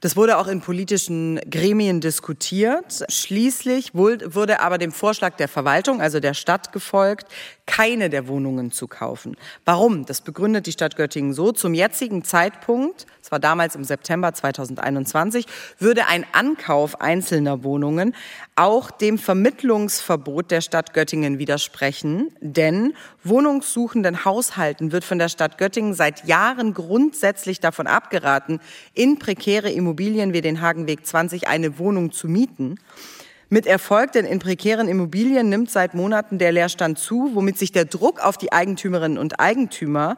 Das wurde auch in politischen Gremien diskutiert. Schließlich wurde aber dem Vorschlag der Verwaltung, also der Stadt, gefolgt, keine der Wohnungen zu kaufen. Warum? Das begründet die Stadt Göttingen so. Zum jetzigen Zeitpunkt, das war damals im September 2021, würde ein Ankauf einzelner Wohnungen auch dem Vermittlungsverbot der Stadt Göttingen widersprechen. Denn wohnungssuchenden Haushalten wird von der Stadt Göttingen seit Jahren grundsätzlich davon abgeraten, in prekäre Immobilien wie den Hagenweg 20 eine Wohnung zu mieten. Mit Erfolg, denn in prekären Immobilien nimmt seit Monaten der Leerstand zu, womit sich der Druck auf die Eigentümerinnen und Eigentümer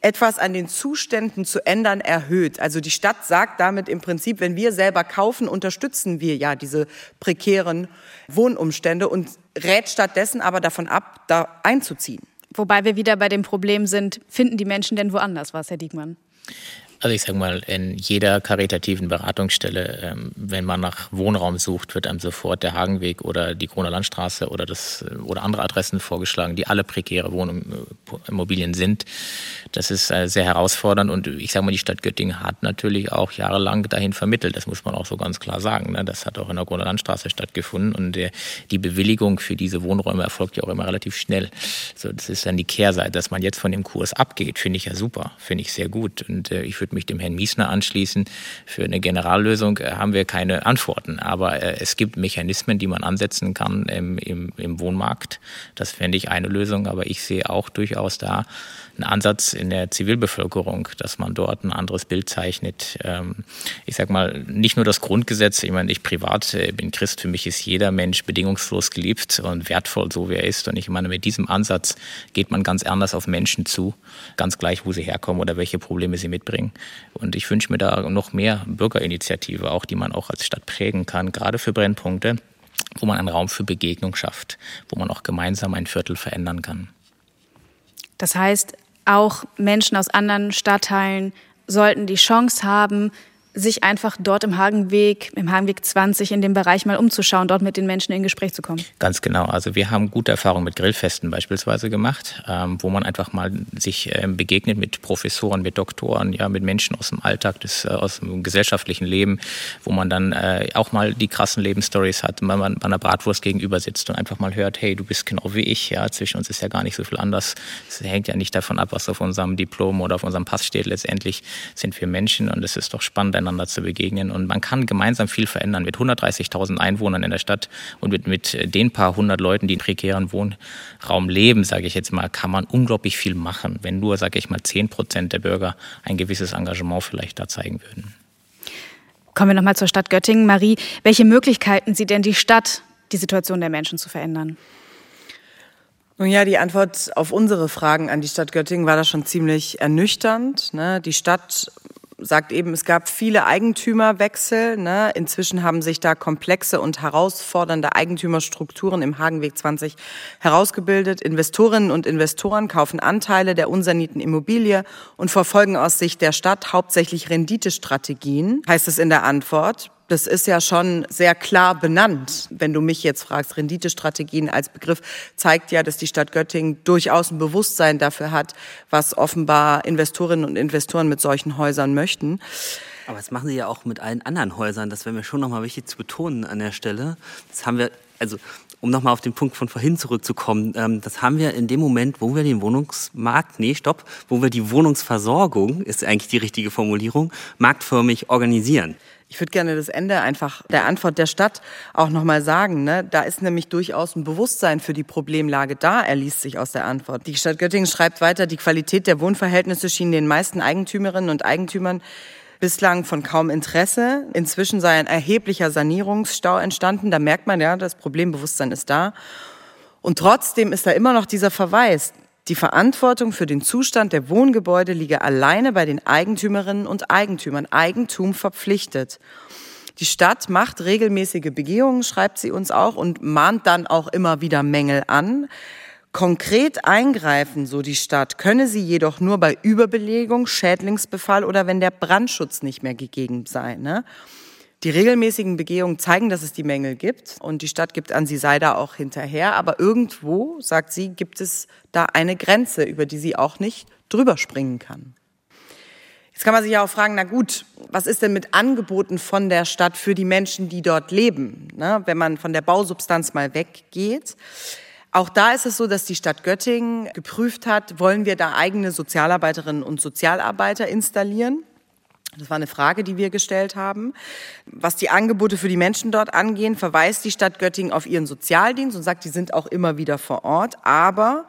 etwas an den Zuständen zu ändern erhöht. Also die Stadt sagt damit im Prinzip, wenn wir selber kaufen, unterstützen wir ja diese prekären Wohnumstände und rät stattdessen aber davon ab, da einzuziehen. Wobei wir wieder bei dem Problem sind, finden die Menschen denn woanders was, Herr Diekmann? Also ich sage mal, in jeder karitativen Beratungsstelle, ähm, wenn man nach Wohnraum sucht, wird einem sofort der Hagenweg oder die Kroner Landstraße oder, das, äh, oder andere Adressen vorgeschlagen, die alle prekäre Wohnimmobilien sind. Das ist äh, sehr herausfordernd und ich sage mal, die Stadt Göttingen hat natürlich auch jahrelang dahin vermittelt. Das muss man auch so ganz klar sagen. Ne? Das hat auch in der Kroner Landstraße stattgefunden und die Bewilligung für diese Wohnräume erfolgt ja auch immer relativ schnell. So, das ist dann die Kehrseite, dass man jetzt von dem Kurs abgeht, finde ich ja super, finde ich sehr gut und äh, ich würde mich dem Herrn Miesner anschließen. Für eine Generallösung äh, haben wir keine Antworten, aber äh, es gibt Mechanismen, die man ansetzen kann im, im, im Wohnmarkt. Das fände ich eine Lösung, aber ich sehe auch durchaus da einen Ansatz in der Zivilbevölkerung, dass man dort ein anderes Bild zeichnet. Ähm, ich sage mal, nicht nur das Grundgesetz, ich meine, ich privat äh, bin Christ, für mich ist jeder Mensch bedingungslos geliebt und wertvoll, so wie er ist. Und ich meine, mit diesem Ansatz geht man ganz anders auf Menschen zu, ganz gleich, wo sie herkommen oder welche Probleme sie mitbringen. Und ich wünsche mir da noch mehr Bürgerinitiative, auch die man auch als Stadt prägen kann, gerade für Brennpunkte wo man einen Raum für Begegnung schafft, wo man auch gemeinsam ein Viertel verändern kann. Das heißt, auch Menschen aus anderen Stadtteilen sollten die Chance haben, sich einfach dort im Hagenweg, im Hagenweg 20 in dem Bereich mal umzuschauen, dort mit den Menschen in Gespräch zu kommen. Ganz genau. Also wir haben gute Erfahrungen mit Grillfesten beispielsweise gemacht, ähm, wo man einfach mal sich ähm, begegnet mit Professoren, mit Doktoren, ja, mit Menschen aus dem Alltag, des, äh, aus dem gesellschaftlichen Leben, wo man dann äh, auch mal die krassen Lebensstories hat, wenn man bei einer Bratwurst gegenüber sitzt und einfach mal hört, hey, du bist genau wie ich, ja, zwischen uns ist ja gar nicht so viel anders. Es hängt ja nicht davon ab, was auf unserem Diplom oder auf unserem Pass steht. Letztendlich sind wir Menschen und es ist doch spannend, einander zu begegnen. Und man kann gemeinsam viel verändern. Mit 130.000 Einwohnern in der Stadt und mit, mit den paar hundert Leuten, die in prekären Wohnraum leben, sage ich jetzt mal, kann man unglaublich viel machen, wenn nur, sage ich mal, 10 Prozent der Bürger ein gewisses Engagement vielleicht da zeigen würden. Kommen wir nochmal zur Stadt Göttingen. Marie, welche Möglichkeiten sieht denn die Stadt, die Situation der Menschen zu verändern? Nun ja, die Antwort auf unsere Fragen an die Stadt Göttingen war da schon ziemlich ernüchternd. Ne? Die Stadt sagt eben, es gab viele Eigentümerwechsel. Ne? Inzwischen haben sich da komplexe und herausfordernde Eigentümerstrukturen im Hagenweg 20 herausgebildet. Investorinnen und Investoren kaufen Anteile der unsanierten Immobilie und verfolgen aus Sicht der Stadt hauptsächlich Renditestrategien, heißt es in der Antwort das ist ja schon sehr klar benannt. Wenn du mich jetzt fragst, Renditestrategien als Begriff zeigt ja, dass die Stadt Göttingen durchaus ein Bewusstsein dafür hat, was offenbar Investorinnen und Investoren mit solchen Häusern möchten. Aber das machen sie ja auch mit allen anderen Häusern. Das wäre mir schon nochmal wichtig zu betonen an der Stelle. Das haben wir, also um nochmal auf den Punkt von vorhin zurückzukommen, ähm, das haben wir in dem Moment, wo wir den Wohnungsmarkt, nee, stopp, wo wir die Wohnungsversorgung, ist eigentlich die richtige Formulierung, marktförmig organisieren. Ich würde gerne das Ende einfach der Antwort der Stadt auch nochmal sagen. Ne? Da ist nämlich durchaus ein Bewusstsein für die Problemlage da, erliest sich aus der Antwort. Die Stadt Göttingen schreibt weiter, die Qualität der Wohnverhältnisse schien den meisten Eigentümerinnen und Eigentümern bislang von kaum Interesse. Inzwischen sei ein erheblicher Sanierungsstau entstanden. Da merkt man ja, das Problembewusstsein ist da. Und trotzdem ist da immer noch dieser Verweis. Die Verantwortung für den Zustand der Wohngebäude liege alleine bei den Eigentümerinnen und Eigentümern. Eigentum verpflichtet. Die Stadt macht regelmäßige Begehungen, schreibt sie uns auch, und mahnt dann auch immer wieder Mängel an. Konkret eingreifen, so die Stadt, könne sie jedoch nur bei Überbelegung, Schädlingsbefall oder wenn der Brandschutz nicht mehr gegeben sei. Ne? Die regelmäßigen Begehungen zeigen, dass es die Mängel gibt und die Stadt gibt an, sie sei da auch hinterher. Aber irgendwo, sagt sie, gibt es da eine Grenze, über die sie auch nicht drüber springen kann. Jetzt kann man sich ja auch fragen, na gut, was ist denn mit Angeboten von der Stadt für die Menschen, die dort leben, ne? wenn man von der Bausubstanz mal weggeht? Auch da ist es so, dass die Stadt Göttingen geprüft hat, wollen wir da eigene Sozialarbeiterinnen und Sozialarbeiter installieren? Das war eine Frage, die wir gestellt haben. Was die Angebote für die Menschen dort angehen, verweist die Stadt Göttingen auf ihren Sozialdienst und sagt, die sind auch immer wieder vor Ort. Aber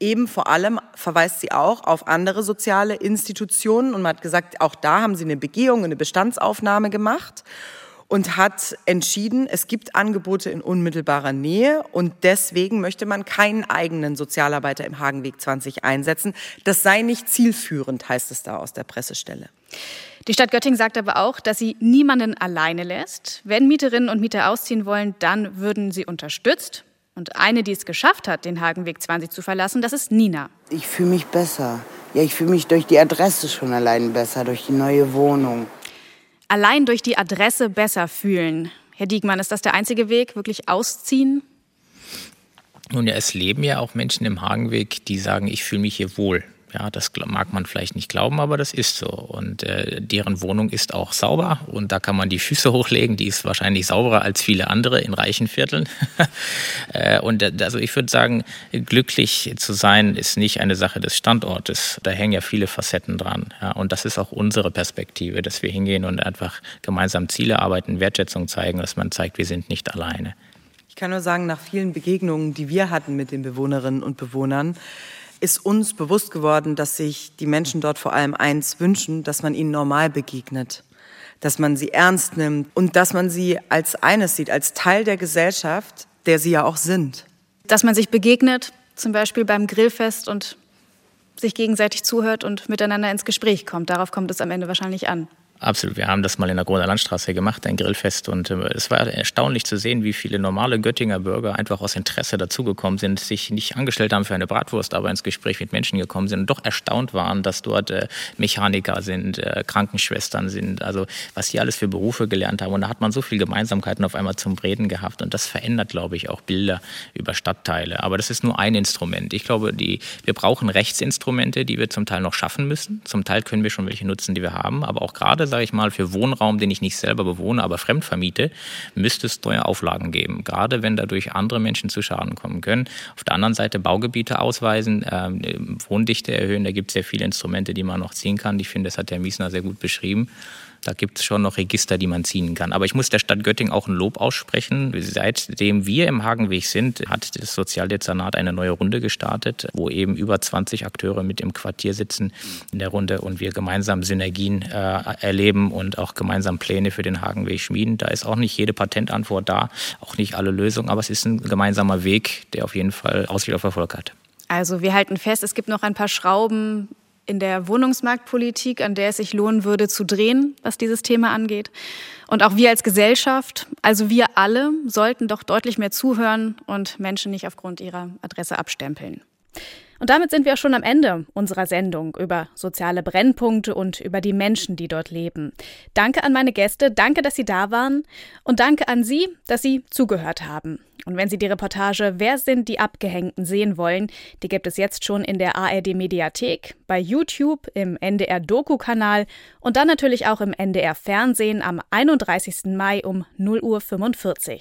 eben vor allem verweist sie auch auf andere soziale Institutionen und man hat gesagt, auch da haben sie eine Begehung, eine Bestandsaufnahme gemacht und hat entschieden, es gibt Angebote in unmittelbarer Nähe und deswegen möchte man keinen eigenen Sozialarbeiter im Hagenweg 20 einsetzen. Das sei nicht zielführend, heißt es da aus der Pressestelle. Die Stadt Göttingen sagt aber auch, dass sie niemanden alleine lässt. Wenn Mieterinnen und Mieter ausziehen wollen, dann würden sie unterstützt. Und eine, die es geschafft hat, den Hagenweg 20 zu verlassen, das ist Nina. Ich fühle mich besser. Ja, ich fühle mich durch die Adresse schon allein besser, durch die neue Wohnung. Allein durch die Adresse besser fühlen. Herr Diekmann, ist das der einzige Weg, wirklich ausziehen? Nun ja, es leben ja auch Menschen im Hagenweg, die sagen, ich fühle mich hier wohl. Ja, das mag man vielleicht nicht glauben, aber das ist so. Und äh, deren Wohnung ist auch sauber und da kann man die Füße hochlegen. Die ist wahrscheinlich sauberer als viele andere in reichen Vierteln. äh, und äh, also ich würde sagen, glücklich zu sein ist nicht eine Sache des Standortes. Da hängen ja viele Facetten dran. Ja, und das ist auch unsere Perspektive, dass wir hingehen und einfach gemeinsam Ziele arbeiten, Wertschätzung zeigen, dass man zeigt, wir sind nicht alleine. Ich kann nur sagen, nach vielen Begegnungen, die wir hatten mit den Bewohnerinnen und Bewohnern, ist uns bewusst geworden, dass sich die Menschen dort vor allem eins wünschen, dass man ihnen normal begegnet, dass man sie ernst nimmt und dass man sie als eines sieht, als Teil der Gesellschaft, der sie ja auch sind. Dass man sich begegnet, zum Beispiel beim Grillfest und sich gegenseitig zuhört und miteinander ins Gespräch kommt. Darauf kommt es am Ende wahrscheinlich an. Absolut. Wir haben das mal in der Großer Landstraße gemacht, ein Grillfest. Und äh, es war erstaunlich zu sehen, wie viele normale Göttinger Bürger einfach aus Interesse dazugekommen sind, sich nicht angestellt haben für eine Bratwurst, aber ins Gespräch mit Menschen gekommen sind und doch erstaunt waren, dass dort äh, Mechaniker sind, äh, Krankenschwestern sind, also was die alles für Berufe gelernt haben. Und da hat man so viel Gemeinsamkeiten auf einmal zum Reden gehabt. Und das verändert, glaube ich, auch Bilder über Stadtteile. Aber das ist nur ein Instrument. Ich glaube, die, wir brauchen Rechtsinstrumente, die wir zum Teil noch schaffen müssen. Zum Teil können wir schon welche nutzen, die wir haben. Aber auch gerade sage ich mal, für Wohnraum, den ich nicht selber bewohne, aber fremd vermiete, müsste es Steuerauflagen geben. Gerade wenn dadurch andere Menschen zu Schaden kommen können. Auf der anderen Seite Baugebiete ausweisen, äh, Wohndichte erhöhen. Da gibt es sehr viele Instrumente, die man noch ziehen kann. Ich finde, das hat Herr Miesner sehr gut beschrieben. Da gibt es schon noch Register, die man ziehen kann. Aber ich muss der Stadt Göttingen auch ein Lob aussprechen. Seitdem wir im Hagenweg sind, hat das Sozialdezernat eine neue Runde gestartet, wo eben über 20 Akteure mit im Quartier sitzen in der Runde und wir gemeinsam Synergien äh, erleben und auch gemeinsam Pläne für den Hagenweg schmieden. Da ist auch nicht jede Patentantwort da, auch nicht alle Lösungen, aber es ist ein gemeinsamer Weg, der auf jeden Fall Aussicht auf Erfolg hat. Also wir halten fest, es gibt noch ein paar Schrauben in der Wohnungsmarktpolitik, an der es sich lohnen würde zu drehen, was dieses Thema angeht. Und auch wir als Gesellschaft, also wir alle, sollten doch deutlich mehr zuhören und Menschen nicht aufgrund ihrer Adresse abstempeln. Und damit sind wir auch schon am Ende unserer Sendung über soziale Brennpunkte und über die Menschen, die dort leben. Danke an meine Gäste, danke, dass Sie da waren und danke an Sie, dass Sie zugehört haben. Und wenn Sie die Reportage Wer sind die Abgehängten sehen wollen, die gibt es jetzt schon in der ARD Mediathek, bei YouTube, im NDR Doku-Kanal und dann natürlich auch im NDR Fernsehen am 31. Mai um 0.45 Uhr.